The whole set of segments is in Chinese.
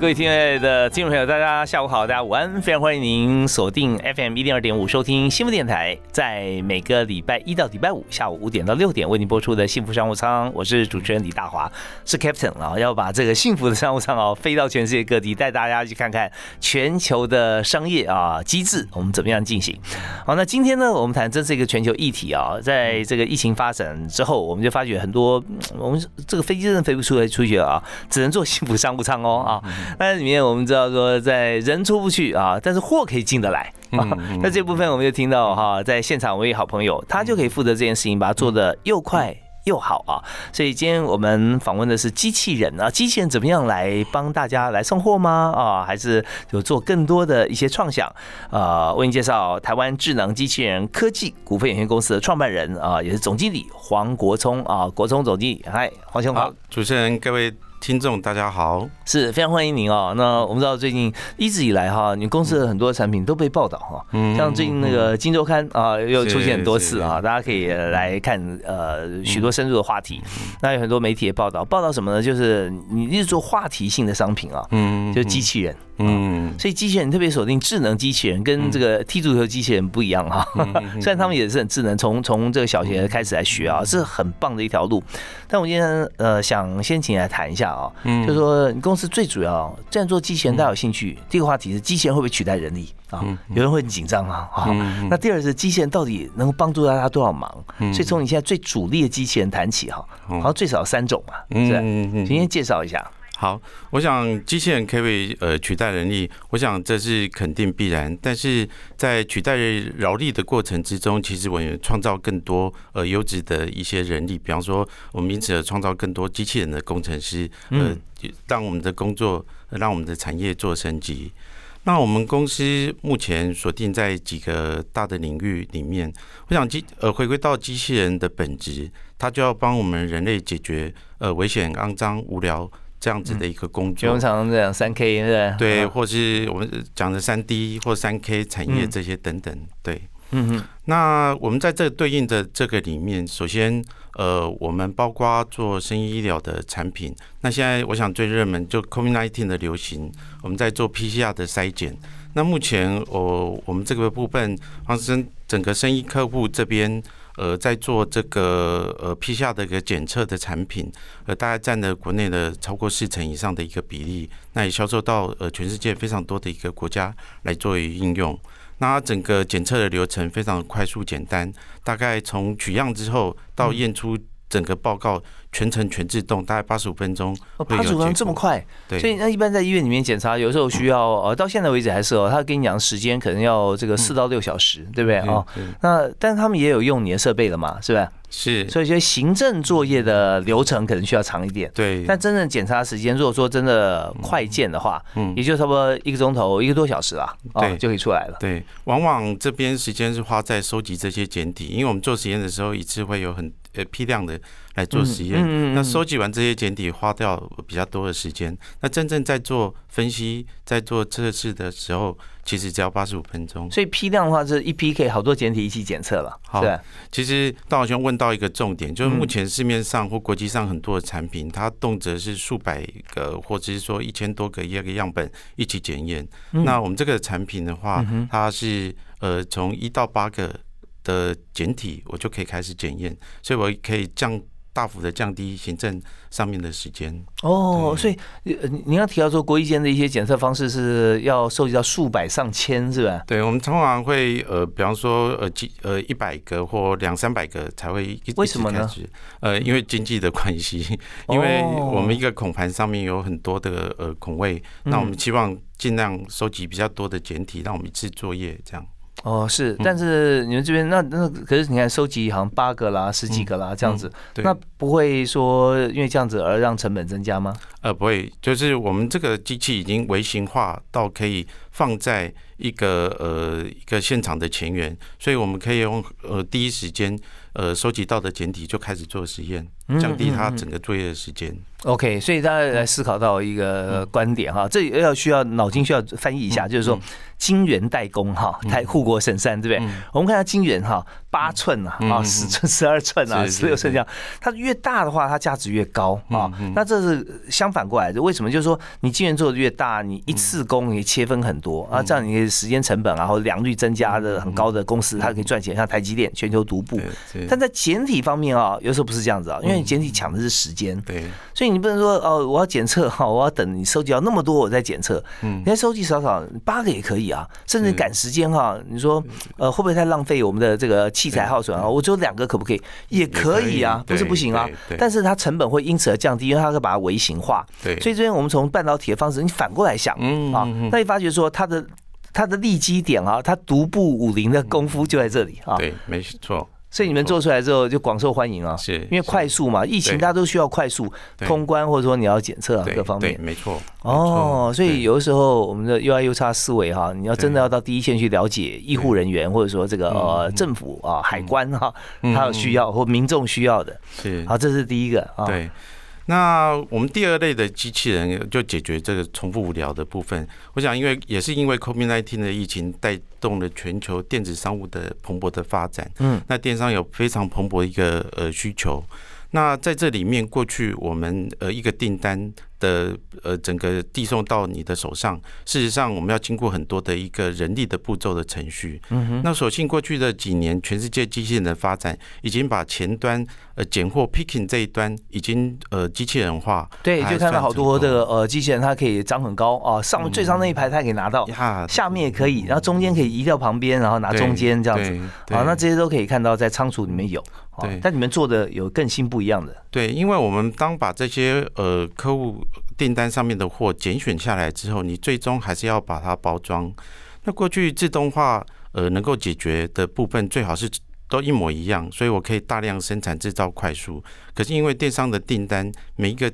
各位亲爱的听众朋友，大家下午好，大家午安，非常欢迎您锁定 FM 一零二点五收听幸福电台，在每个礼拜一到礼拜五下午五点到六点为您播出的幸福商务舱，我是主持人李大华，是 Captain 啊，要把这个幸福的商务舱哦飞到全世界各地，带大家去看看全球的商业啊机制，我们怎么样进行？好，那今天呢，我们谈这是一个全球议题啊，在这个疫情发展之后，我们就发觉很多我们这个飞机真的飞不出来出去了啊，只能坐幸福商务舱哦啊。那里面我们知道说，在人出不去啊，但是货可以进得来。那这部分我们就听到哈，在现场我有好朋友，他就可以负责这件事情，把它做的又快又好啊。所以今天我们访问的是机器人啊，机器人怎么样来帮大家来送货吗？啊，还是有做更多的一些创想？呃，为您介绍台湾智能机器人科技股份有限公司的创办人啊，也是总经理黄国聪啊，国聪总经理，嗨，黄兄好，主持人各位。听众大家好，是非常欢迎您哦。那我们知道最近一直以来哈，你公司的很多产品都被报道哈，像最近那个《金周刊》啊，又出现很多次啊，大家可以来看呃许多深入的话题。那有很多媒体也报道，报道什么呢？就是你一直做话题性的商品啊，嗯，就机器人。嗯，所以机器人特别锁定智能机器人，跟这个踢足球机器人不一样哈。虽然他们也是很智能，从从这个小学开始来学啊，是很棒的一条路。但我今天呃想先请你来谈一下啊，就说你公司最主要，这样做机器人大家有兴趣，第一个话题是机器人会不会取代人力啊？有人会很紧张啊。啊，那第二是机器人到底能够帮助大家多少忙？所以从你现在最主力的机器人谈起哈，好像最少三种嘛，是吧？今天介绍一下。好，我想机器人可以呃取代人力，我想这是肯定必然。但是在取代劳力的过程之中，其实我们创造更多呃优质的一些人力，比方说我们因此而创造更多机器人的工程师，呃，让我们的工作让我们的产业做升级。那我们公司目前锁定在几个大的领域里面，我想机呃回归到机器人的本质，它就要帮我们人类解决呃危险、肮脏、无聊。这样子的一个工作，我们常常讲三 K，对对，或是我们讲的三 D 或三 K 产业这些等等，对，嗯哼。那我们在这对应的这个里面，首先，呃，我们包括做生医医疗的产品。那现在我想最热门就 COVID-19 的流行，我们在做 PCR 的筛检。那目前我我们这个部分，方生整个生意客户这边。呃，在做这个呃批下的一个检测的产品，呃，大概占了国内的超过四成以上的一个比例，那也销售到呃全世界非常多的一个国家来作为应用。那整个检测的流程非常快速简单，大概从取样之后到验出。整个报告全程全自动，大概八十五分钟。八十五分钟这么快？对。所以那一般在医院里面检查，有时候需要呃，到现在为止还是哦，他跟你讲时间可能要这个四到六小时，对不对哦，那但是他们也有用你的设备了嘛，是吧是？是。所以说行政作业的流程可能需要长一点。对。但真正检查时间，如果说真的快件的话，嗯，也就差不多一个钟头，一个多小时啦，对，就可以出来了。对。往往这边时间是花在收集这些简体，因为我们做实验的时候一次会有很。呃，批量的来做实验，那收集完这些简体花掉比较多的时间。那真正在做分析、在做测试的时候，其实只要八十五分钟。所以批量的话，是一批可以好多简体一起检测了。好，其实大好兄问到一个重点，就是目前市面上或国际上很多的产品，它动辄是数百个，或者是说一千多个一个样本一起检验。那我们这个产品的话，它是呃从一到八个。的简体，我就可以开始检验，所以我可以降大幅的降低行政上面的时间。哦，所以您要提到说，国医间的一些检测方式是要收集到数百上千，是吧？对，我们通常会呃，比方说呃几呃一百个或两三百个才会。为什么呢？呃，因为经济的关系，因为我们一个孔盘上面有很多的呃孔位，那我们希望尽量收集比较多的简体，让我们一次作业这样。哦，是，但是你们这边那那可是你看收集好像八个啦、十几个啦这样子，那不会说因为这样子而让成本增加吗？呃，不会，就是我们这个机器已经微型化到可以放在一个呃一个现场的前缘，所以我们可以用呃第一时间呃收集到的简体就开始做实验，降低他整个作业的时间。OK，所以大家来思考到一个观点哈，这要需要脑筋需要翻译一下，就是说。金元代工哈，太护国神山对不对？我们看下金元哈，八寸啊，啊十寸、十二寸啊，十六寸这样，它越大的话，它价值越高啊。那这是相反过来的，为什么？就是说你金元做的越大，你一次工你切分很多啊，这样你的时间成本然后良率增加的很高的公司，它可以赚钱，像台积电全球独步。但在简体方面啊，有时候不是这样子啊，因为简体抢的是时间，对，所以你不能说哦，我要检测 哈，我要等你收集到那么多我再检测，嗯，你看收集少少八个也可以。啊，甚至赶时间哈，你说呃会不会太浪费我们的这个器材耗损啊？我只有两个可不可以？也可以啊，不是不行啊。但是它成本会因此而降低，因为它会把它微型化。对，所以这边我们从半导体的方式，你反过来想啊，那你发觉说它的它的利基点啊，它独步武林的功夫就在这里啊。对，没错。所以你们做出来之后就广受欢迎啊，是因为快速嘛，疫情大家都需要快速通关，或者说你要检测啊各方面，没错。哦，所以有的时候我们的 UI U 差思维哈，你要真的要到第一线去了解医护人员，或者说这个呃政府啊海关哈，他有需要或民众需要的，是。好，这是第一个啊。对。那我们第二类的机器人就解决这个重复无聊的部分。我想，因为也是因为 COVID-19 的疫情带动了全球电子商务的蓬勃的发展。嗯，那电商有非常蓬勃一个呃需求。那在这里面，过去我们呃一个订单。的呃，整个递送到你的手上，事实上我们要经过很多的一个人力的步骤的程序。嗯哼。那所幸过去的几年，全世界机器人的发展已经把前端呃拣货 picking 这一端已经呃机器人化。对，就看到好多的呃机器人，它可以长很高啊，上最上那一排它可以拿到，下面也可以，然后中间可以移到旁边，然后拿中间这样子。好，那这些都可以看到在仓储里面有。对。但你们做的有更新不一样的。对，因为我们当把这些呃客户。订单上面的货拣选下来之后，你最终还是要把它包装。那过去自动化呃能够解决的部分，最好是都一模一样，所以我可以大量生产制造快速。可是因为电商的订单，每一个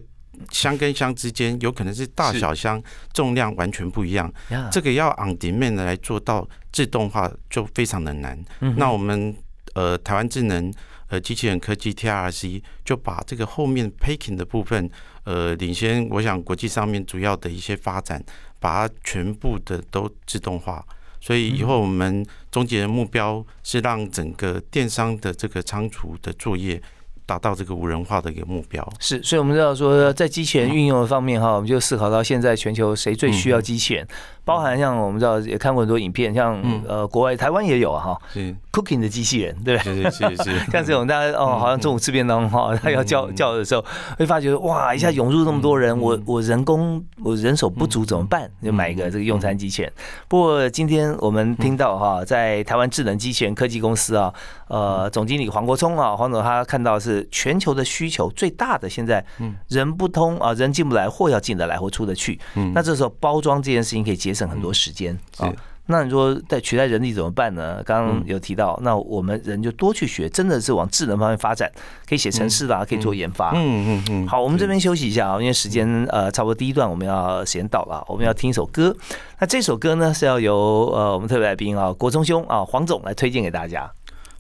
箱跟箱之间有可能是大小箱重量完全不一样，这个要 on demand 来做到自动化就非常的难。那我们呃台湾智能呃机器人科技 TRC 就把这个后面 packing 的部分。呃，领先，我想国际上面主要的一些发展，把它全部的都自动化，所以以后我们终极的目标是让整个电商的这个仓储的作业。达到这个无人化的一个目标是，所以我们知道说，在机器人运用的方面哈，我们就思考到现在全球谁最需要机器人，包含像我们知道也看过很多影片，像呃国外台湾也有啊哈，是 cooking 的机器人，对不对？是是是，像这种大家哦，好像中午吃便当哈，他要叫叫的时候，会发觉哇，一下涌入那么多人，我我人工我人手不足怎么办？就买一个这个用餐机器人。不过今天我们听到哈，在台湾智能机器人科技公司啊，呃，总经理黄国聪啊，黄总他看到是。全球的需求最大的现在，人不通啊，人进不来，货要进得来，或出得去。那这时候包装这件事情可以节省很多时间啊。那你说在取代人力怎么办呢？刚刚有提到，那我们人就多去学，真的是往智能方面发展，可以写程式啦，可以做研发。嗯嗯嗯。好，我们这边休息一下啊，因为时间呃差不多第一段我们要时间到了，我们要听一首歌。那这首歌呢是要由呃我们特别来宾啊国忠兄啊黄总来推荐给大家。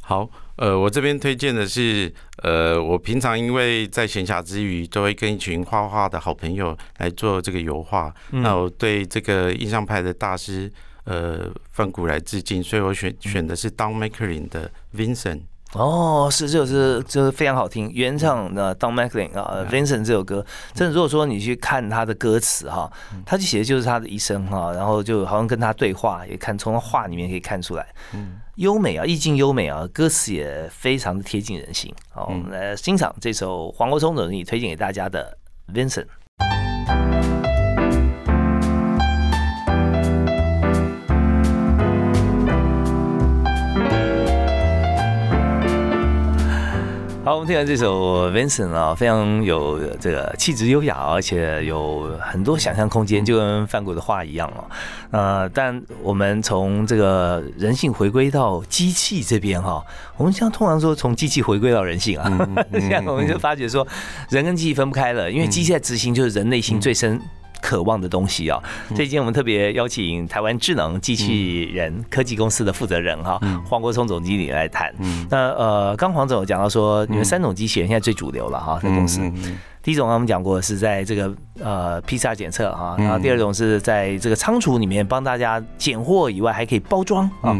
好。呃，我这边推荐的是，呃，我平常因为在闲暇之余，都会跟一群画画的好朋友来做这个油画。那我对这个印象派的大师，呃，范古来致敬，所以我选选的是 Don McLean 的 Vincent。哦，是，这首是就是非常好听，原唱的 Don McLean 啊，Vincent 这首歌，真的，如果说你去看他的歌词哈，他就写的就是他的一生哈，然后就好像跟他对话，也看从他话里面可以看出来，嗯，优美啊，意境优美啊，歌词也非常的贴近人心。好，我们来欣赏这首黄国聪的也推荐给大家的 Vincent。好，我们听完这首 Vincent 啊，非常有这个气质优雅，而且有很多想象空间，就跟范谷的话一样哦。呃，但我们从这个人性回归到机器这边哈，我们像通常说从机器回归到人性啊，这样我们就发觉说人跟机器分不开了，因为机器在执行就是人内心最深。渴望的东西啊，所以今天我们特别邀请台湾智能机器人科技公司的负责人哈，黄国聪总经理来谈。那呃，刚黄总有讲到说，你们三种机器人现在最主流了哈，在公司。第一种我们讲过是在这个呃 PCR 检测哈，然后第二种是在这个仓储里面帮大家拣货以外，还可以包装啊，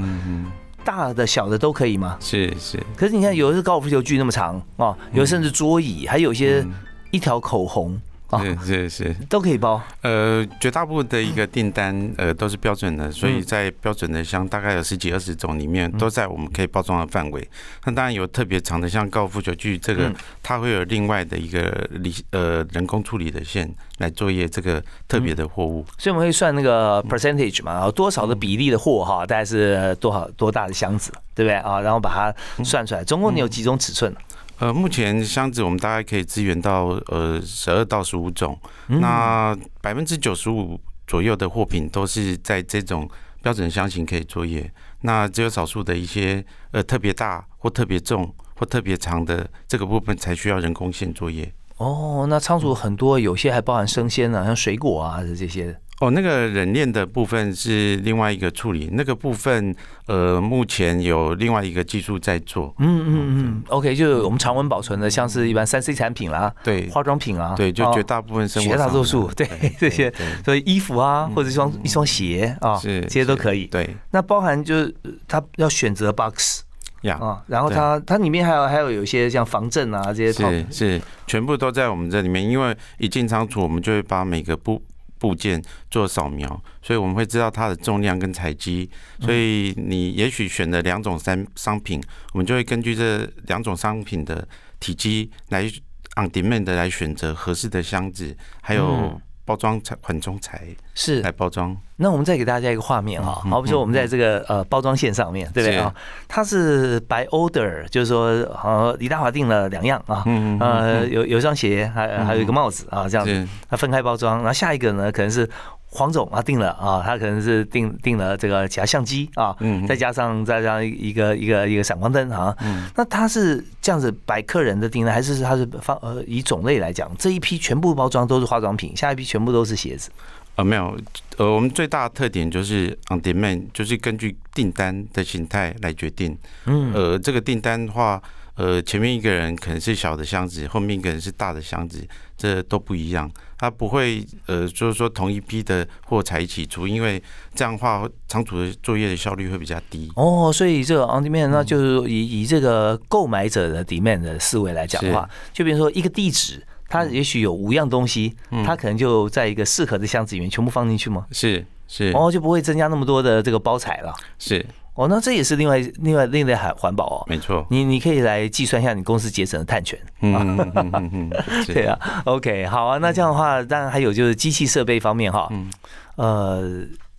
大的小的都可以吗？是是。可是你看，有的是高尔夫球具那么长啊，有的甚至桌椅，还有一些一条口红。是是是，都可以包。呃，绝大部分的一个订单，呃，都是标准的，所以在标准的箱大概有十几二十种里面，都在我们可以包装的范围。那当然有特别长的，像高尔夫球具这个，它会有另外的一个理呃人工处理的线来作业这个特别的货物。所以我们会算那个 percentage 嘛，然后多少的比例的货哈，大概是多少多大的箱子，对不对啊？然后把它算出来，总共你有几种尺寸？呃，目前箱子我们大概可以支援到呃十二到十五种，那百分之九十五左右的货品都是在这种标准箱型可以作业，那只有少数的一些呃特别大或特别重或特别长的这个部分才需要人工线作业。哦，那仓储很多，有些还包含生鲜啊，像水果啊这些。哦，那个冷链的部分是另外一个处理，那个部分呃，目前有另外一个技术在做。嗯嗯嗯，OK，就是我们常温保存的，像是一般三 C 产品啦，对，化妆品啊，对，就绝大部分生活绝大多数，对这些，所以衣服啊，或者一双一双鞋啊，是这些都可以。对，那包含就是他要选择 box 呀，啊，然后它它里面还有还有有一些像防震啊这些，是是全部都在我们这里面，因为一进仓储，我们就会把每个部。部件做扫描，所以我们会知道它的重量跟采积。所以你也许选了两种商商品，我们就会根据这两种商品的体积来 on demand 来选择合适的箱子，还有。包装材缓冲材是。来包装，那我们再给大家一个画面哈，好比说我们在这个呃包装线上面对不对？啊？它是 by order，就是说呃李大华订了两样啊，呃有有双鞋，还还有一个帽子啊这样子，它分开包装，然后下一个呢可能是。黄总啊，定了啊，他可能是定定了这个其他相机啊，嗯，再加上再加上一个一个一个闪光灯啊，嗯，那他是这样子摆客人的订单，还是他是放呃以种类来讲，这一批全部包装都是化妆品，下一批全部都是鞋子？呃，没有，呃，我们最大的特点就是 on demand，就是根据订单的形态来决定，嗯，呃，这个订单的话。呃，前面一个人可能是小的箱子，后面一个人是大的箱子，这都不一样。他不会呃，就是说同一批的货才一起出，因为这样的话仓储的作业的效率会比较低。哦，所以这个 on demand 那就是以以这个购买者的 demand 的思维来讲的话，就比如说一个地址，它也许有五样东西，它可能就在一个适合的箱子里面全部放进去吗？是是，哦，就不会增加那么多的这个包材了。是。哦，那这也是另外另外另类环环保哦，没错。你你可以来计算一下你公司节省的碳权。嗯嗯嗯嗯，对啊。OK，好啊。那这样的话，当然还有就是机器设备方面哈。嗯。呃，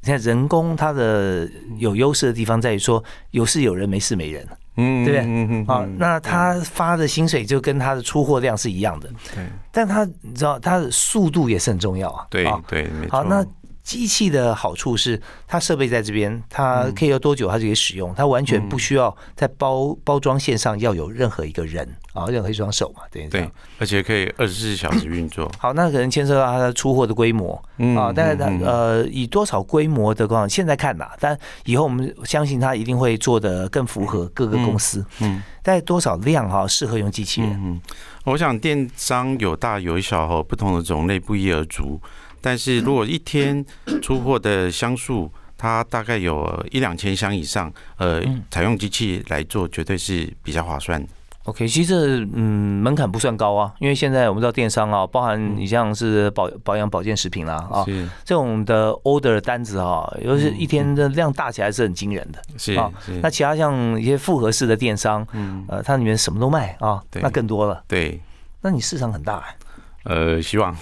你看人工它的有优势的地方在于说有事有人没事没人，嗯，对不对？嗯嗯。好，那他发的薪水就跟他的出货量是一样的。对。但他你知道他的速度也是很重要啊。对对。好，那。机器的好处是，它设备在这边，它可以要多久它就可以使用，它完全不需要在包包装线上要有任何一个人啊，任何一双手嘛，对对，而且可以二十四小时运作。好，那可能牵涉到它的出货的规模啊，但是它呃以多少规模的况，现在看呐，但以后我们相信它一定会做的更符合各个公司。嗯，在多少量哈适合用机器人？嗯，我想电商有大有小和不同的种类不一而足。但是如果一天出货的箱数，它大概有一两千箱以上，呃，采用机器来做，绝对是比较划算。OK，其实嗯门槛不算高啊，因为现在我们知道电商啊，包含你像是保保养保健食品啦啊，这种的 order 单子啊，尤其是一天的量大起来是很惊人的。是啊，那其他像一些复合式的电商，嗯，呃，它里面什么都卖啊，那更多了。对，那你市场很大哎。呃，希望，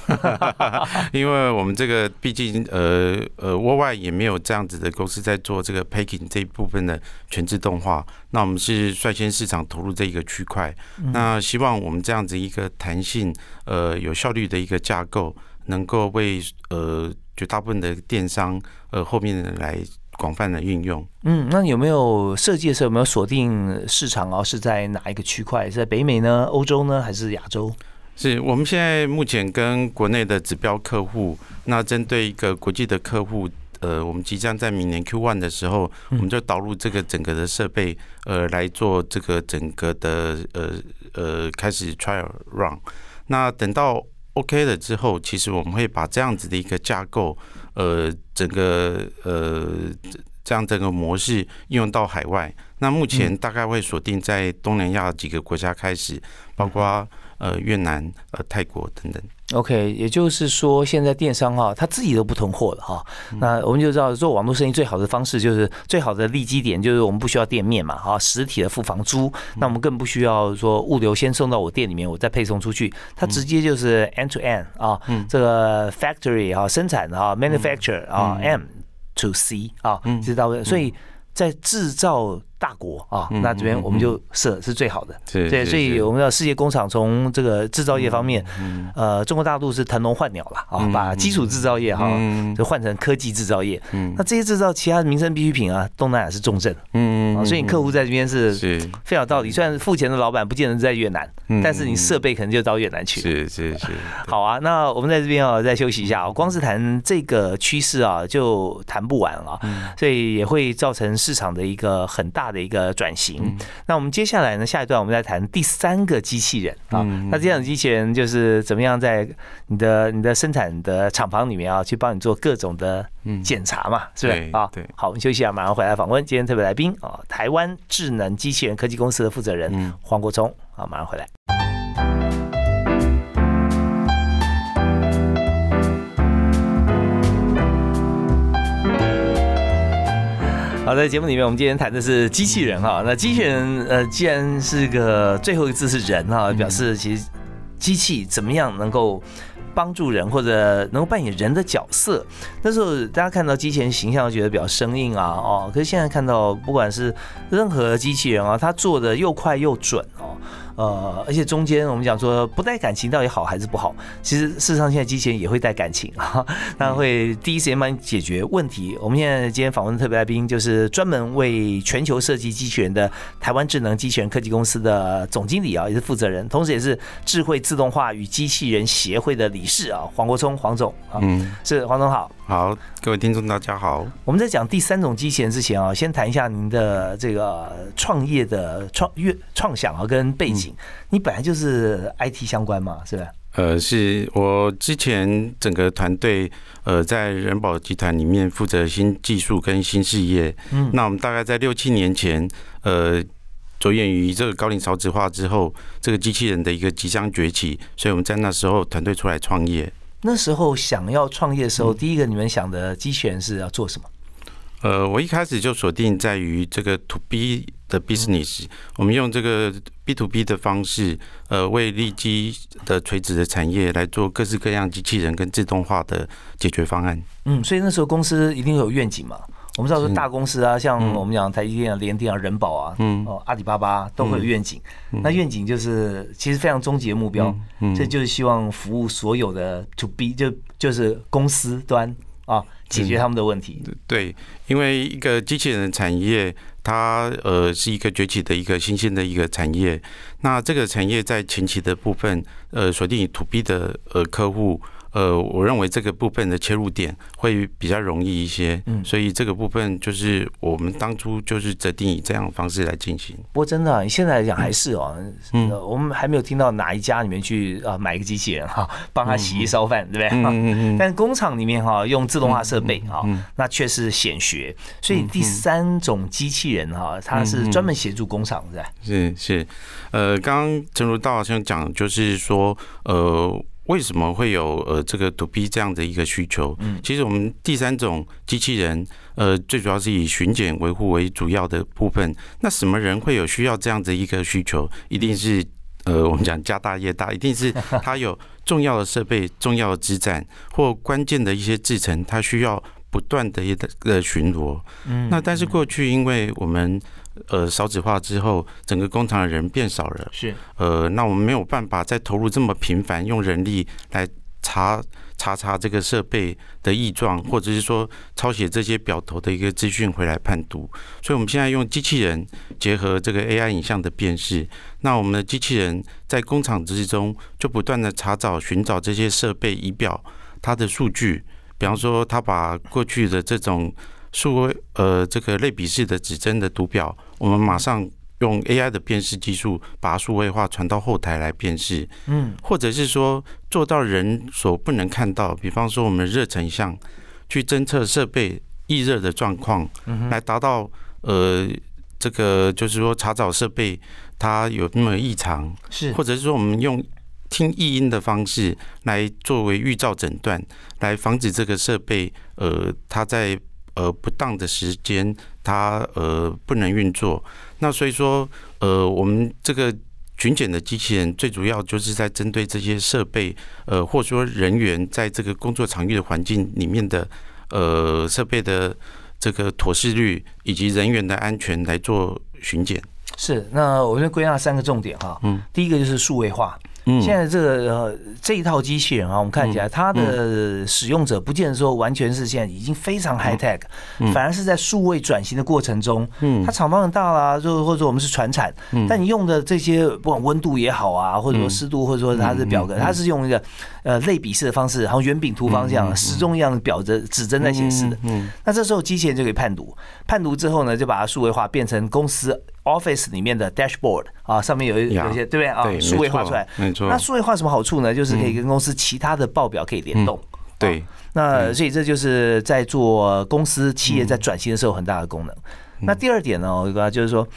因为我们这个毕竟呃呃，国外也没有这样子的公司在做这个 packing 这一部分的全自动化。那我们是率先市场投入这一个区块。那希望我们这样子一个弹性、呃有效率的一个架构，能够为呃绝大部分的电商呃后面的来广泛的运用。嗯，那有没有设计的时候有没有锁定市场啊？是在哪一个区块？是在北美呢、欧洲呢，还是亚洲？是我们现在目前跟国内的指标客户，那针对一个国际的客户，呃，我们即将在明年 Q one 的时候，我们就导入这个整个的设备，呃，来做这个整个的呃呃开始 trial run。那等到 OK 了之后，其实我们会把这样子的一个架构，呃，整个呃这样整个模式应用到海外。那目前大概会锁定在东南亚几个国家开始，包括。呃，越南、呃，泰国等等。OK，也就是说，现在电商哈，他自己都不囤货了哈。那我们就知道，做网络生意最好的方式就是最好的利基点，就是我们不需要店面嘛，哈，实体的付房租。那我们更不需要说物流先送到我店里面，我再配送出去，它直接就是 end to end 啊，这个 factory 啊，生产啊，manufacture 啊，M to C 啊，知道不？所以在制造。大国啊，那这边我们就设是最好的，对，所以我们要世界工厂从这个制造业方面，呃，中国大陆是腾笼换鸟了啊，把基础制造业哈就换成科技制造业，那这些制造其他民生必需品啊，东南亚是重镇，嗯，所以你客户在这边是非常道理。虽然付钱的老板不见得在越南，但是你设备可能就到越南去，是是是。好啊，那我们在这边啊再休息一下，光是谈这个趋势啊就谈不完了，所以也会造成市场的一个很大。的一个转型，那我们接下来呢？下一段我们再谈第三个机器人啊。那这样的机器人就是怎么样在你的你的生产的厂房里面啊，去帮你做各种的检查嘛，是不是啊？对，好，我们休息一下，马上回来访问今天特别来宾啊，台湾智能机器人科技公司的负责人黄国聪啊，马上回来。好，在节目里面，我们今天谈的是机器人哈。那机器人，呃，既然是个最后一个字是人哈，表示其实机器怎么样能够帮助人，或者能够扮演人的角色。那时候大家看到机器人形象，觉得比较生硬啊，哦。可是现在看到，不管是任何机器人啊，它做的又快又准哦。呃，而且中间我们讲说不带感情到底好还是不好？其实事实上现在机器人也会带感情啊，它会第一时间帮你解决问题。我们现在今天访问的特别来宾就是专门为全球设计机器人的台湾智能机器人科技公司的总经理啊，也是负责人，同时也是智慧自动化与机器人协会的理事啊，黄国聪黄总啊，嗯，是黄总好。好，各位听众大家好。我们在讲第三种机器人之前啊，先谈一下您的这个创业的创越创想啊跟背景。你本来就是 IT 相关嘛，是吧？呃，是我之前整个团队呃在人保集团里面负责新技术跟新事业。嗯，那我们大概在六七年前呃着眼于这个高龄少子化之后，这个机器人的一个即将崛起，所以我们在那时候团队出来创业。那时候想要创业的时候，第一个你们想的机器人是要做什么？呃，我一开始就锁定在于这个 to B 的 business，我们用这个 B to B 的方式，呃，为利基的垂直的产业来做各式各样机器人跟自动化的解决方案。嗯，所以那时候公司一定有愿景嘛。我们知道说大公司啊，像我们讲台积电啊、联电啊、人保啊，嗯，哦，阿里巴巴都会有愿景。那愿景就是其实非常终极的目标，这就是希望服务所有的 to B，就就是公司端啊，解决他们的问题。对，因为一个机器人产业，它呃是一个崛起的一个新兴的一个产业。那这个产业在前期的部分，呃，锁定 to B 的呃客户。呃，我认为这个部分的切入点会比较容易一些，嗯，所以这个部分就是我们当初就是择定以这样的方式来进行。不过真的，你现在来讲还是哦，嗯，我们还没有听到哪一家里面去啊买一个机器人哈，帮他洗衣烧饭，对不对？嗯嗯嗯。但工厂里面哈用自动化设备哈，那却是显学。所以第三种机器人哈，它是专门协助工厂，是吧？是是，呃，刚刚陈如道好像讲，就是说，呃。为什么会有呃这个 to B 这样的一个需求？嗯，其实我们第三种机器人，呃，最主要是以巡检维护为主要的部分。那什么人会有需要这样的一个需求？一定是呃，我们讲家大业大，一定是 他有重要的设备、重要的支站或关键的一些制程，它需要不断的一个巡逻。嗯，那但是过去因为我们呃少子化之后，整个工厂的人变少了，是呃，那我们没有办法再投入这么频繁用人力来查。查查这个设备的异状，或者是说抄写这些表头的一个资讯回来判读，所以我们现在用机器人结合这个 AI 影像的辨识，那我们的机器人在工厂之中就不断的查找、寻找这些设备仪表它的数据，比方说它把过去的这种数位呃这个类比式的指针的读表，我们马上。用 AI 的辨识技术把数位化传到后台来辨识，嗯，或者是说做到人所不能看到，比方说我们热成像去侦测设备易热的状况，来达到呃这个就是说查找设备它有没有异常，是，或者是说我们用听异音的方式来作为预兆诊断，来防止这个设备呃它在呃不当的时间它呃不能运作。那所以说，呃，我们这个巡检的机器人最主要就是在针对这些设备，呃，或者说人员在这个工作场域的环境里面的，呃，设备的这个妥适率以及人员的安全来做巡检。是，那我先归纳三个重点哈。嗯，第一个就是数位化。现在这个呃这一套机器人啊，我们看起来它的使用者不见得说完全是现在已经非常 high tech，反而是在数位转型的过程中，嗯。它厂房很大啦，就或者我们是传产，但你用的这些不管温度也好啊，或者说湿度，或者说它的表格，它是用一个呃类比式的方式，然后圆饼图方向时钟一样的表着指针在显示的。那这时候机器人就可以判读，判读之后呢，就把它数位化变成公司。Office 里面的 Dashboard 啊，上面有一有些对不对啊？数位化出来，没错。那数位化什么好处呢？就是可以跟公司其他的报表可以联动。对。那所以这就是在做公司企业在转型的时候很大的功能。那第二点呢，我觉就是说。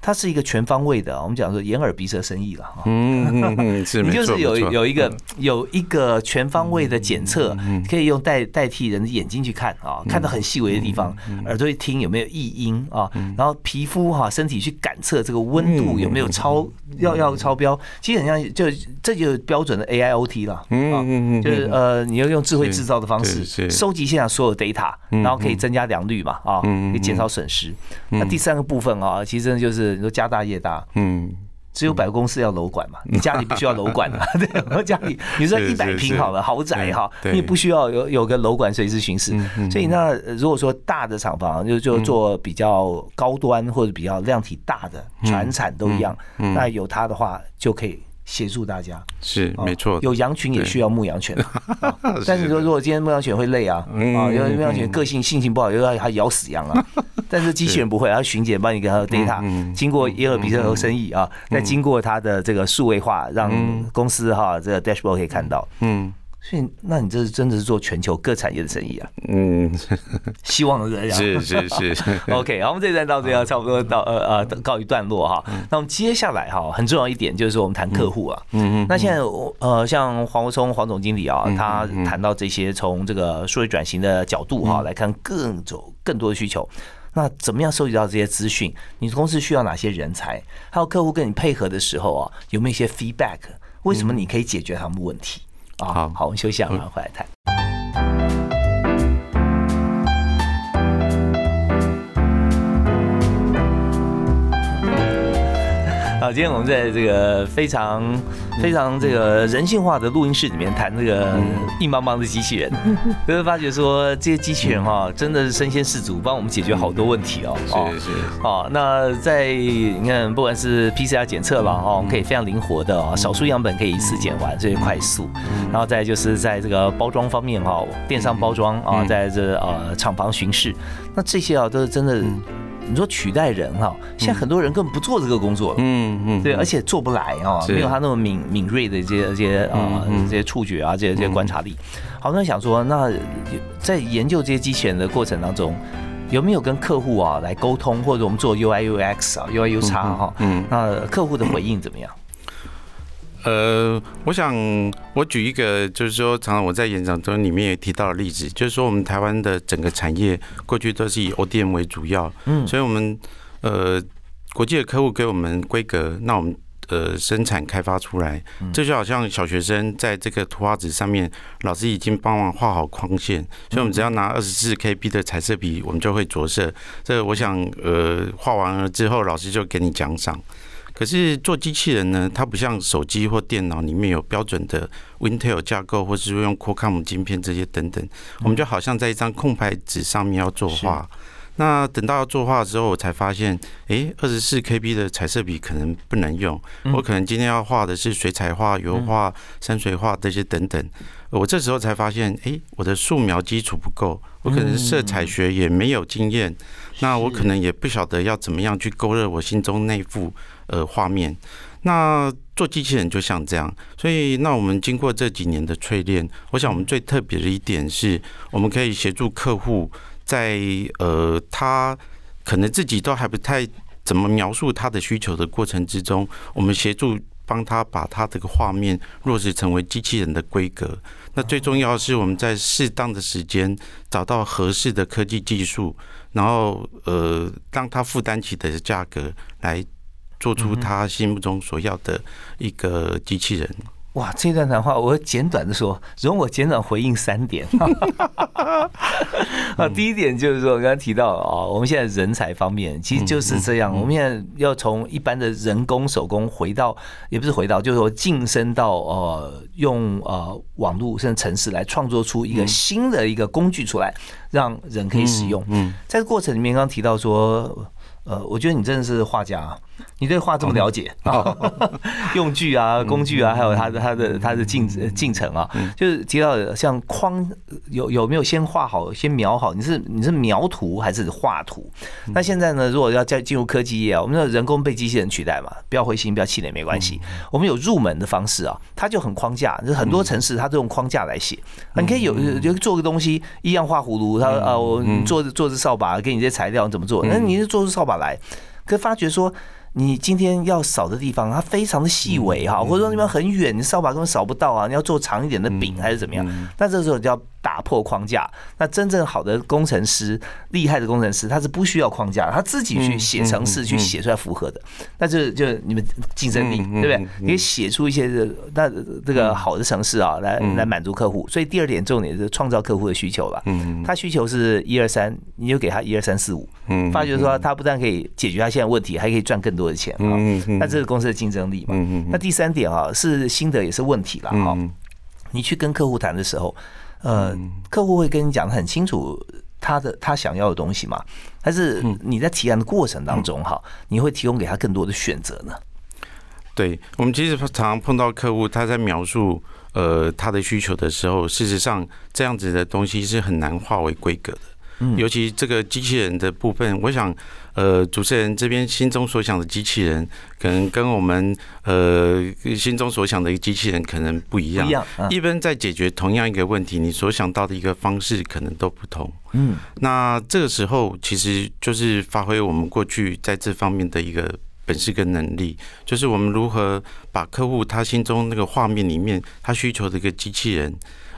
它是一个全方位的，我们讲说眼耳鼻舌身意了哈。嗯，是 你就是有有一个有一个全方位的检测，可以用代代替人的眼睛去看啊，看到很细微的地方，耳朵一听有没有异音啊，然后皮肤哈身体去感测这个温度有没有超要要超标，其实很像就这就是标准的 AIoT 了嗯嗯嗯，就是呃你要用智慧制造的方式收集现场所有 data，然后可以增加良率嘛啊，可以减少损失。那第三个部分啊，其实就是。你说家大业大，嗯，只有百货公司要楼管嘛？你家里不需要楼管的，对，我家里你说一百平好了豪宅哈，你也不需要有有个楼管随时巡视。所以那如果说大的厂房就就做比较高端或者比较量体大的，船产都一样，那有它的话就可以。协助大家。是没错，有羊群也需要牧羊犬，但是说如果今天牧羊犬会累啊，啊，因为牧羊犬个性性情不好，又要它咬死羊啊，但是机器人不会，它巡检帮你给它 data，经过耶尔比特和生意啊，再经过它的这个数位化，让公司哈这个 dashboard 可以看到，嗯。所以，那你这是真的是做全球各产业的生意啊？嗯，希望这样。是是是。OK，好，我们这一站到这要差不多到呃呃告一段落哈。那我们接下来哈，很重要一点就是说，我们谈客户啊。嗯嗯。那现在呃，像黄国聪黄总经理啊，他谈到这些从这个数位转型的角度哈来看各种更多的需求。那怎么样收集到这些资讯？你公司需要哪些人才？还有客户跟你配合的时候啊，有没有一些 feedback？为什么你可以解决他们问题？好好，我们休息啊，马上回来谈。好，今天我们在这个非常非常这个人性化的录音室里面谈这个硬邦邦的机器人，就会发觉说这些机器人哈真的是身先士卒，帮我们解决好多问题哦。是是。哦，那在你看，不管是 PCR 检测了哈，可以非常灵活的啊，少数样本可以一次检完，这些快速。然后再就是在这个包装方面哈，电商包装啊，在这呃厂房巡视，那这些啊都是真的。你说取代人哈，现在很多人根本不做这个工作了，嗯嗯，对，而且做不来啊，没有他那么敏敏锐的这些这些啊这些触觉啊，这些这些观察力。好，那想说，那在研究这些机器人的过程当中，有没有跟客户啊来沟通，或者我们做 UI UX 啊 UI UX 哈，嗯，那客户的回应怎么样？呃，我想我举一个，就是说，常常我在演讲中里面也提到的例子，就是说，我们台湾的整个产业过去都是以 ODM 为主要，嗯，所以我们呃，国际的客户给我们规格，那我们呃生产开发出来。这就好像小学生在这个图画纸上面，老师已经帮忙画好框线，所以我们只要拿二十四 KB 的彩色笔，我们就会着色。这我想，呃，画完了之后，老师就给你奖赏。可是做机器人呢，它不像手机或电脑里面有标准的 Intel 架构，或是用 Qualcomm 晶片这些等等，我们就好像在一张空白纸上面要作画。那等到要作画之后，我才发现，哎，二十四 KB 的彩色笔可能不能用，我可能今天要画的是水彩画、油画、山水画这些等等。我这时候才发现，哎，我的素描基础不够，我可能色彩学也没有经验，那我可能也不晓得要怎么样去勾勒我心中那幅。呃，画面，那做机器人就像这样，所以那我们经过这几年的淬炼，我想我们最特别的一点是，我们可以协助客户在呃，他可能自己都还不太怎么描述他的需求的过程之中，我们协助帮他把他这个画面落实成为机器人的规格。那最重要的是，我们在适当的时间找到合适的科技技术，然后呃，让他负担起的价格来。做出他心目中所要的一个机器人。哇，这段谈话我简短的说，容我简短回应三点。啊，第一点就是说，我刚刚提到啊，我们现在人才方面其实就是这样，我们现在要从一般的人工手工回到，也不是回到，就是说晋升到呃，用呃网络甚至城市来创作出一个新的一个工具出来，让人可以使用。嗯，在这过程里面，刚刚提到说。呃，我觉得你真的是画家，你对画这么了解啊，用具啊、工具啊，还有它的、它的、它的进进程啊，就是提到像框有有没有先画好、先描好？你是你是描图还是画图？那现在呢？如果要再进入科技业啊，我们的人工被机器人取代嘛？不要灰心，不要气馁，没关系。我们有入门的方式啊，它就很框架，就很多城市它都用框架来写。你可以有就做个东西，一样画葫芦，它啊，我做做只扫把，给你这些材料，你怎么做？那你是做出扫把。来，可发觉说。你今天要扫的地方，它非常的细微哈，或者说那边很远，你扫把根本扫不到啊。你要做长一点的柄还是怎么样？那这时候就要打破框架。那真正好的工程师，厉害的工程师，他是不需要框架，他自己去写程式，去写出来符合的。那就就你们竞争力，对不对？可以写出一些那这个好的城市啊，来来满足客户。所以第二点重点是创造客户的需求吧。嗯，他需求是一二三，你就给他一二三四五。嗯，发觉说他不但可以解决他现在问题，还可以赚更多。的钱啊，那这是公司的竞争力嘛。那第三点啊，是心得也是问题了哈。你去跟客户谈的时候，呃，客户会跟你讲的很清楚他的他想要的东西嘛？但是你在提案的过程当中哈，你会提供给他更多的选择呢？对我们其实常常碰到客户他在描述呃他的需求的时候，事实上这样子的东西是很难化为规格的。尤其这个机器人的部分，我想，呃，主持人这边心中所想的机器人，可能跟我们呃心中所想的一个机器人可能不一样。一样，一般在解决同样一个问题，你所想到的一个方式可能都不同。嗯，那这个时候其实就是发挥我们过去在这方面的一个本事跟能力，就是我们如何把客户他心中那个画面里面他需求的一个机器人，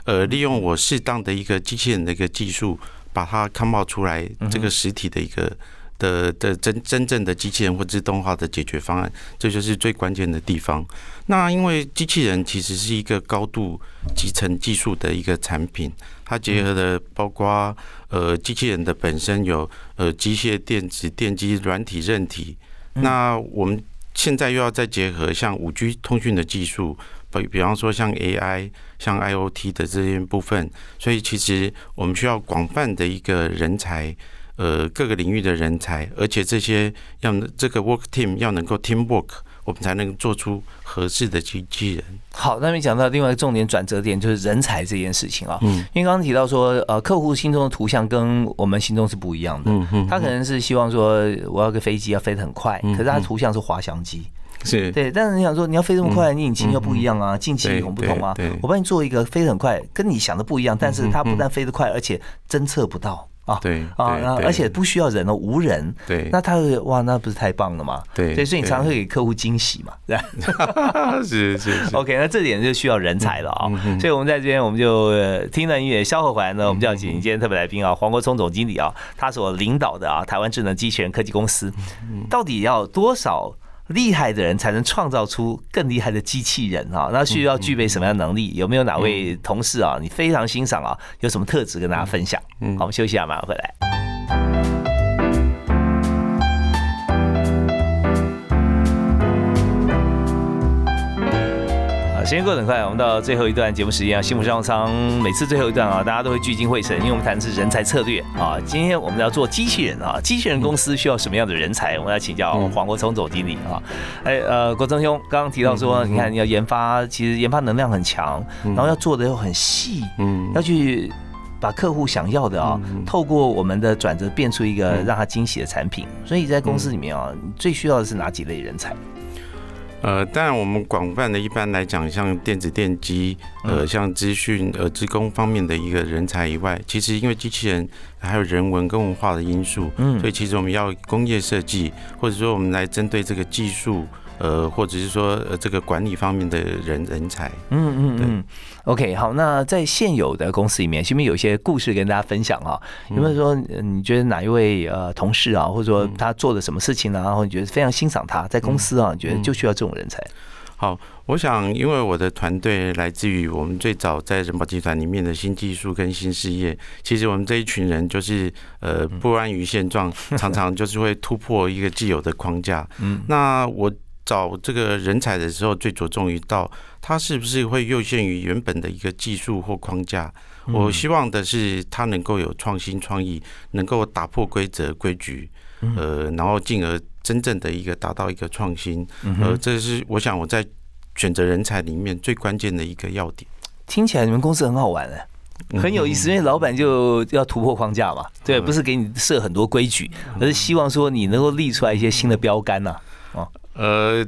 呃，利用我适当的一个机器人的一个技术。把它看冒出来，这个实体的一个的的真真正的机器人或自动化的解决方案，这就是最关键的地方。那因为机器人其实是一个高度集成技术的一个产品，它结合的包括呃机器人的本身有呃机械、电子、电机、软体、韧体。那我们现在又要再结合像五 G 通讯的技术。比比方说像 AI、像 IOT 的这些部分，所以其实我们需要广泛的一个人才，呃，各个领域的人才，而且这些要这个 work team 要能够 team work，我们才能做出合适的机器人。好，那你讲到另外一个重点转折点就是人才这件事情啊，嗯，因为刚刚提到说，呃，客户心中的图像跟我们心中是不一样的，嗯嗯，他可能是希望说我要个飞机要飞得很快，可是他图像是滑翔机。是对，但是你想说你要飞这么快，你引擎又不一样啊，进气孔不同啊。我帮你做一个飞得很快，跟你想的不一样，但是它不但飞得快，而且侦测不到啊。对啊，而且不需要人哦，无人。对，那他哇，那不是太棒了嘛？对，所以你常常会给客户惊喜嘛，对是 是。OK，那这点就需要人才了啊。所以我们在这边我们就听了音乐，稍后回来呢，我们就要请今天特别来宾啊，黄国聪总经理啊，他所领导的啊台湾智能机器人科技公司，到底要多少？厉害的人才能创造出更厉害的机器人啊！那需要具备什么样的能力？有没有哪位同事啊，你非常欣赏啊？有什么特质跟大家分享？嗯，好，我们休息一下，马上回来。时间过得很快，我们到最后一段节目时间啊，幸福商舱每次最后一段啊，大家都会聚精会神，因为我们谈的是人才策略啊。今天我们要做机器人啊，机器人公司需要什么样的人才？我们要请教黄国聪总经理啊。哎，呃，国聪兄刚刚提到说，你看你要研发，其实研发能量很强，然后要做的又很细，嗯，要去把客户想要的啊，透过我们的转折变出一个让他惊喜的产品。所以在公司里面啊，最需要的是哪几类人才？呃，当然，我们广泛的一般来讲，像电子电机，呃，像资讯、呃，职工方面的一个人才以外，其实因为机器人还有人文跟文化的因素，嗯，所以其实我们要工业设计，或者说我们来针对这个技术。呃，或者是说呃，这个管理方面的人人才，嗯嗯嗯，OK，好，那在现有的公司里面，是不是有些故事跟大家分享啊？有没有说你觉得哪一位呃同事啊，或者说他做了什么事情呢？然后你觉得非常欣赏他，在公司啊，你觉得就需要这种人才？好，我想因为我的团队来自于我们最早在人保集团里面的新技术跟新事业，其实我们这一群人就是呃不安于现状，常常就是会突破一个既有的框架。嗯，那我。找这个人才的时候，最着重于到他是不是会受限于原本的一个技术或框架。我希望的是他能够有创新创意，能够打破规则规矩，呃，然后进而真正的一个达到一个创新。呃，这是我想我在选择人才里面最关键的一个要点。听起来你们公司很好玩哎，很有意思，因为老板就要突破框架嘛，对，不是给你设很多规矩，而是希望说你能够立出来一些新的标杆呐，哦。呃，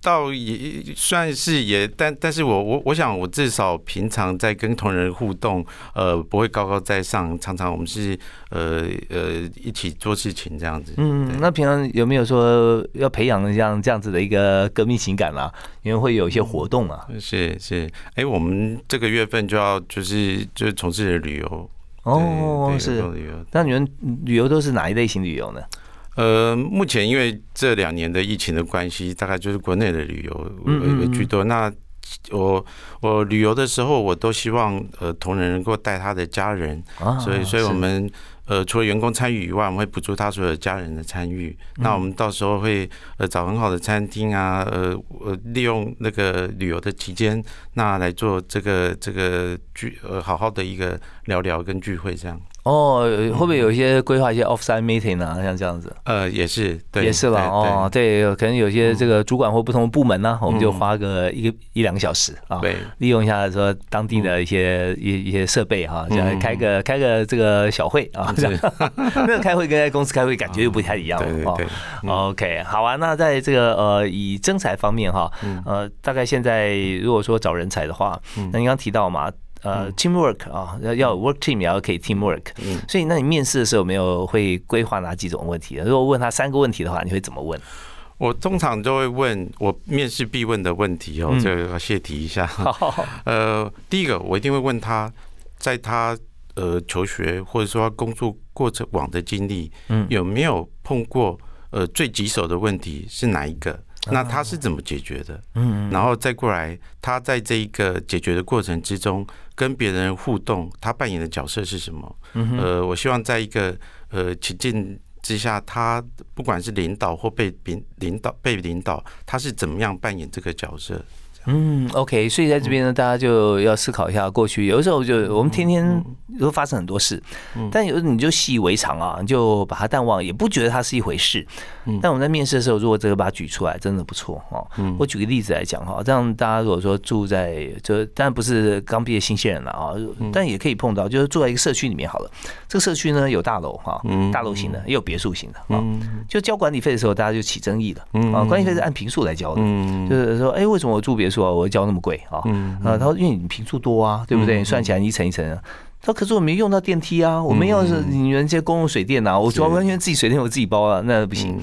倒也算是也，但但是我我我想我至少平常在跟同仁互动，呃，不会高高在上，常常我们是呃呃一起做事情这样子。嗯，那平常有没有说要培养像这样子的一个革命情感啦？因为会有一些活动啊。是是，哎，我们这个月份就要就是就是从事旅游哦，是。那你们旅游都是哪一类型旅游呢？呃，目前因为这两年的疫情的关系，大概就是国内的旅游为居多。那我我旅游的时候，我都希望呃同仁能够带他的家人，所以所以我们。呃，除了员工参与以外，我们会补助他所有家人的参与。那我们到时候会呃找很好的餐厅啊，呃呃利用那个旅游的期间，那来做这个这个聚呃好好的一个聊聊跟聚会这样。哦，会不会有一些规划一些 offsite meeting 啊？像这样子？呃，也是，对，也是了。哦，对，可能有些这个主管或不同的部门呢，我们就花个一个一两个小时啊，对，利用一下说当地的一些一一些设备哈，这样开个开个这个小会啊，这样。那个开会跟在公司开会感觉又不太一样了哦。OK，好啊。那在这个呃以征才方面哈，呃，大概现在如果说找人才的话，那你刚提到嘛？呃，teamwork 啊，要要 work team 也要可以 teamwork，嗯，所以那你面试的时候有没有会规划哪几种问题？如果问他三个问题的话，你会怎么问？我通常都会问我面试必问的问题哦，这个要谢题一下。呃，第一个我一定会问他，在他呃求学或者说工作过程往的经历，嗯，有没有碰过呃最棘手的问题是哪一个？那他是怎么解决的？嗯，然后再过来，他在这一个解决的过程之中，跟别人互动，他扮演的角色是什么？嗯呃，我希望在一个呃情境之下，他不管是领导或被领领导被领导，他是怎么样扮演这个角色？嗯，OK，所以在这边呢，大家就要思考一下过去。有的时候就我们天天都发生很多事，但有时候你就习以为常啊，你就把它淡忘，也不觉得它是一回事。但我们在面试的时候，如果这个把它举出来，真的不错哦。我举个例子来讲哈，这样大家如果说住在就当然不是刚毕业新鲜人了啊，但也可以碰到，就是住在一个社区里面好了。这个社区呢有大楼哈，大楼型的也有别墅型的啊。就交管理费的时候，大家就起争议了啊。管理费是按平数来交的，就是说，哎，为什么我住别说我会交那么贵啊？啊，他说因为你平数多啊，对不对？算起来一层一层。啊他可是我没用到电梯啊，我们要是你们这些公用水电啊，我主要完全自己水电我自己包啊，那不行。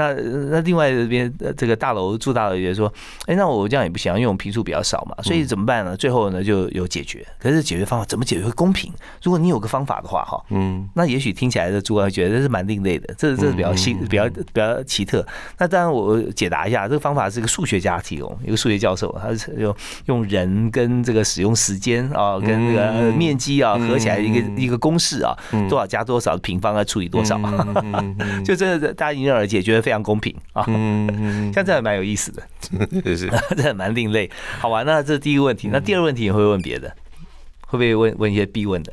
那那另外这边这个大楼住大楼也说，哎，那我这样也不行，因为我们平数比较少嘛，所以怎么办呢？最后呢就有解决，可是解决方法怎么解决会公平？如果你有个方法的话，哈，嗯，那也许听起来的主管觉得这是蛮另类的，这这是比较新、比较比较奇特。那当然我解答一下，这个方法是个数学家提供，一个数学教授，他是用用人跟这个使用时间啊，跟这个面积啊合起来一个一个公式啊，多少加多少平方要除以多少，就真的大家迎刃而解，觉得非常公平啊。像这样蛮有意思的，这蛮另类，好玩。那这是第一个问题，那第二个问题你会问别的，会不会问问一些必问的？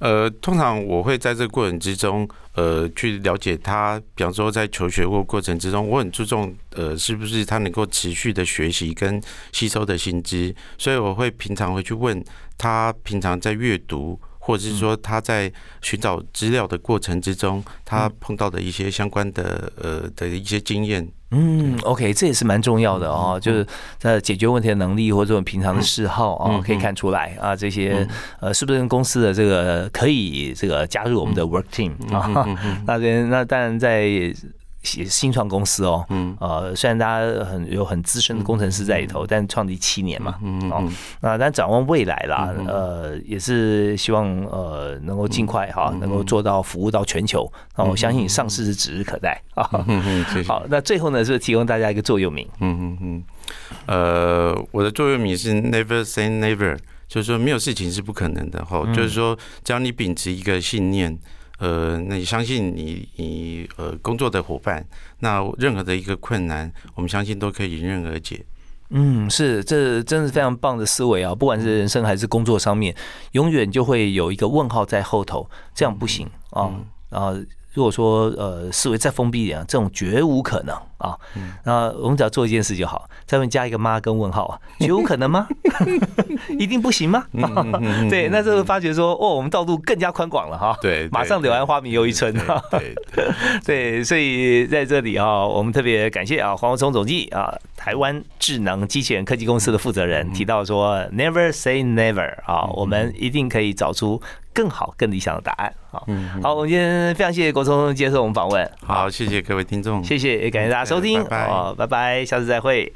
呃，通常我会在这个过程之中，呃，去了解他，比方说在求学过过程之中，我很注重，呃，是不是他能够持续的学习跟吸收的新知，所以我会平常会去问他，平常在阅读。或者是说他在寻找资料的过程之中，他碰到的一些相关的呃的一些经验。嗯，OK，这也是蛮重要的哦，就是在解决问题的能力或者这种平常的嗜好啊，可以看出来啊，这些呃是不是跟公司的这个可以这个加入我们的 work team 啊？那边那当然在。新创公司哦，嗯，呃，虽然大家很有很资深的工程师在里头，但创立七年嘛，嗯哦，那但展望未来啦，呃，也是希望呃能够尽快哈，能够做到服务到全球，那我相信上市是指日可待啊。好，那最后呢是提供大家一个座右铭，嗯嗯嗯，呃，我的座右铭是 Never say never，就是说没有事情是不可能的哈，就是说只要你秉持一个信念。呃，那你相信你你呃工作的伙伴，那任何的一个困难，我们相信都可以迎刃而解。嗯，是，这真是非常棒的思维啊！不管是人生还是工作上面，永远就会有一个问号在后头，这样不行啊！然后如果说呃思维再封闭一点，这种绝无可能啊！那我们只要做一件事就好。上面加一个妈跟问号啊，有可能吗？一定不行吗？对，那这个发觉说，哦，我们道路更加宽广了哈。对，马上柳暗花明又一村。对 对，所以在这里啊，我们特别感谢啊，黄国聪总经理啊，台湾智能机器人科技公司的负责人提到说，Never say never 啊，我们一定可以找出更好、更理想的答案。好，好，我们今天非常谢谢国聪接受我们访问。好，谢谢各位听众，谢谢，也感谢大家收听。哦，拜拜，下次再会。